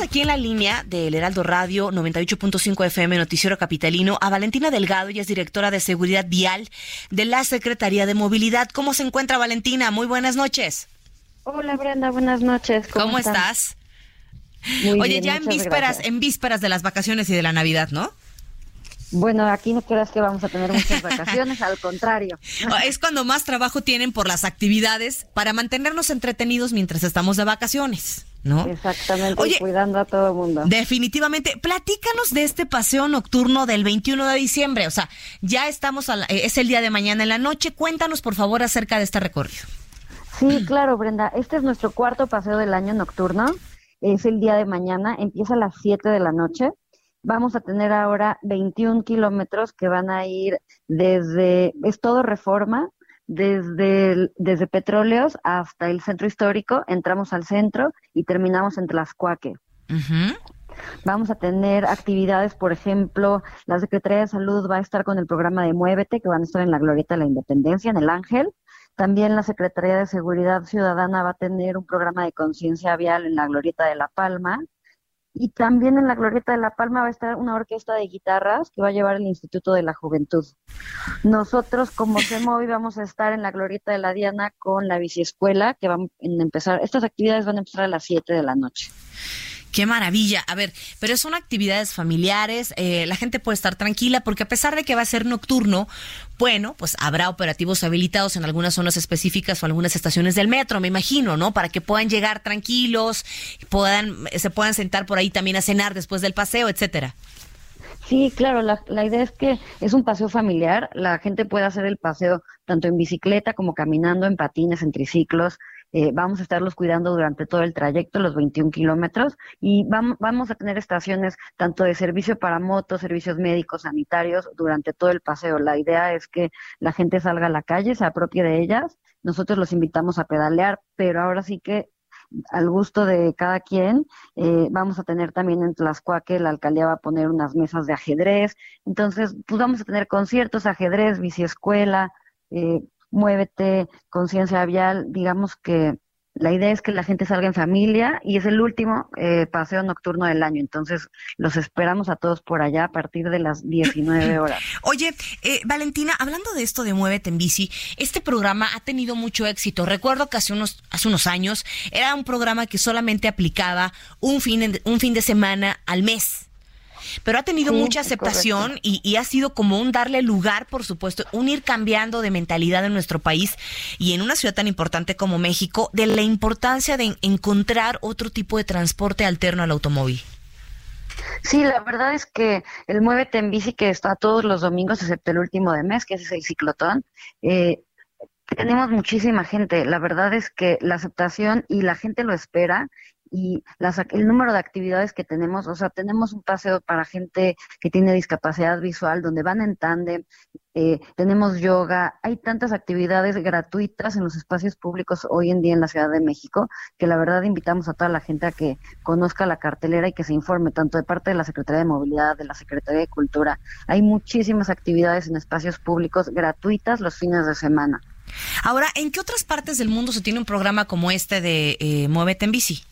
Aquí en la línea del Heraldo Radio 98.5 FM Noticiero Capitalino a Valentina Delgado, ella es directora de Seguridad Vial de la Secretaría de Movilidad. ¿Cómo se encuentra Valentina? Muy buenas noches. Hola Brenda, buenas noches. ¿Cómo, estás? Muy Oye, bien, ya en vísperas, gracias. en vísperas de las vacaciones y de la Navidad, ¿no? Bueno, aquí no creas que vamos a tener muchas vacaciones, al contrario. Es cuando más trabajo tienen por las actividades para mantenernos entretenidos mientras estamos de vacaciones, ¿no? Exactamente, Oye, cuidando a todo el mundo. Definitivamente. Platícanos de este paseo nocturno del 21 de diciembre. O sea, ya estamos, a la- eh, es el día de mañana en la noche. Cuéntanos, por favor, acerca de este recorrido. Sí, claro, Brenda. Este es nuestro cuarto paseo del año nocturno. Es el día de mañana, empieza a las 7 de la noche. Vamos a tener ahora 21 kilómetros que van a ir desde, es todo reforma, desde, el- desde Petróleos hasta el centro histórico. Entramos al centro y terminamos en Tlaxcuaque. Ujú. Vamos a tener actividades, por ejemplo, la Secretaría de Salud va a estar con el programa de Muévete, que van a estar en la Glorieta de la Independencia, en el Ángel. También la Secretaría de Seguridad Ciudadana va a tener un programa de conciencia vial en la Glorieta de La Palma. Y también en la Glorieta de La Palma va a estar una orquesta de guitarras que va a llevar el Instituto de la Juventud. Nosotros como CEMOVI vamos a estar en la Glorieta de la Diana con la biciescuela que van a empezar, estas actividades van a empezar a las 7 de la noche. Qué maravilla. A ver, pero son actividades familiares, eh, la gente puede estar tranquila porque a pesar de que va a ser nocturno, bueno, pues habrá operativos habilitados en algunas zonas específicas o algunas estaciones del metro, me imagino, ¿no? Para que puedan llegar tranquilos, puedan, se puedan sentar por ahí también a cenar después del paseo, etcétera. Sí, claro, la, la idea es que es un paseo familiar, la gente puede hacer el paseo tanto en bicicleta como caminando, en patines, en triciclos. Eh, vamos a estarlos cuidando durante todo el trayecto, los 21 kilómetros, y vamos, vamos a tener estaciones tanto de servicio para motos, servicios médicos, sanitarios, durante todo el paseo. La idea es que la gente salga a la calle, se apropie de ellas. Nosotros los invitamos a pedalear, pero ahora sí que al gusto de cada quien. Eh, vamos a tener también en Tlaxcuaque, la alcaldía va a poner unas mesas de ajedrez. Entonces, pues vamos a tener conciertos, ajedrez, biciescuela, eh, muévete, conciencia vial. Digamos que la idea es que la gente salga en familia y es el último eh, paseo nocturno del año. Entonces, los esperamos a todos por allá a partir de las 19 horas. Oye, eh, Valentina, hablando de esto de Muévete en Bici, este programa ha tenido mucho éxito. Recuerdo que hace unos, hace unos años era un programa que solamente aplicaba un fin, un fin de semana al mes. Pero ha tenido Sí, mucha aceptación y, y ha sido como un darle lugar, por supuesto, un ir cambiando de mentalidad en nuestro país y en una ciudad tan importante como México, de la importancia de encontrar otro tipo de transporte alterno al automóvil. Sí, la verdad es que el Muévete en Bici, que está todos los domingos, excepto el último de mes, que es el ciclotón, eh, tenemos muchísima gente. La verdad es que la aceptación y la gente lo espera y las, el número de actividades que tenemos, o sea, tenemos un paseo para gente que tiene discapacidad visual, donde van en tándem, eh, tenemos yoga, hay tantas actividades gratuitas en los espacios públicos hoy en día en la Ciudad de México, que la verdad invitamos a toda la gente a que conozca la cartelera y que se informe, tanto de parte de la Secretaría de Movilidad, de la Secretaría de Cultura. Hay muchísimas actividades en espacios públicos gratuitas los fines de semana. Ahora, ¿en qué otras partes del mundo se tiene un programa como este de eh, Muévete en Bici?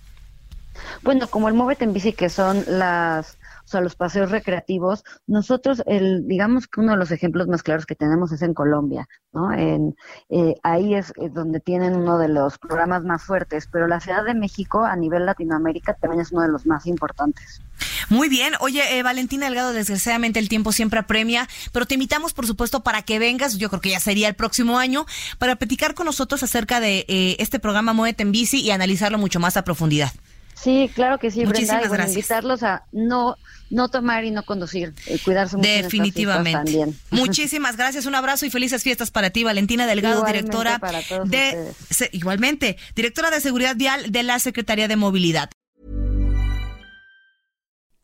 Bueno, como el Móvete en Bici, que son las, o sea, los paseos recreativos, nosotros, el, digamos que uno de los ejemplos más claros que tenemos es en Colombia, ¿no? En, eh, ahí es eh, donde tienen uno de los programas más fuertes, pero la Ciudad de México a nivel Latinoamérica también es uno de los más importantes. Muy bien. Oye, eh, Valentina Delgado, desgraciadamente el tiempo siempre apremia, pero te invitamos, por supuesto, para que vengas, yo creo que ya sería el próximo año, para platicar con nosotros acerca de eh, este programa Muévete en Bici y analizarlo mucho más a profundidad. Sí, claro que sí, Muchísimas Brenda. Y bueno, invitarlos a no, no tomar y no conducir, eh, cuidarse mucho Definitivamente. también. Muchísimas gracias, un abrazo y felices fiestas para ti, Valentina Delgado, Igualmente directora de ustedes. igualmente, directora de seguridad vial de la Secretaría de Movilidad.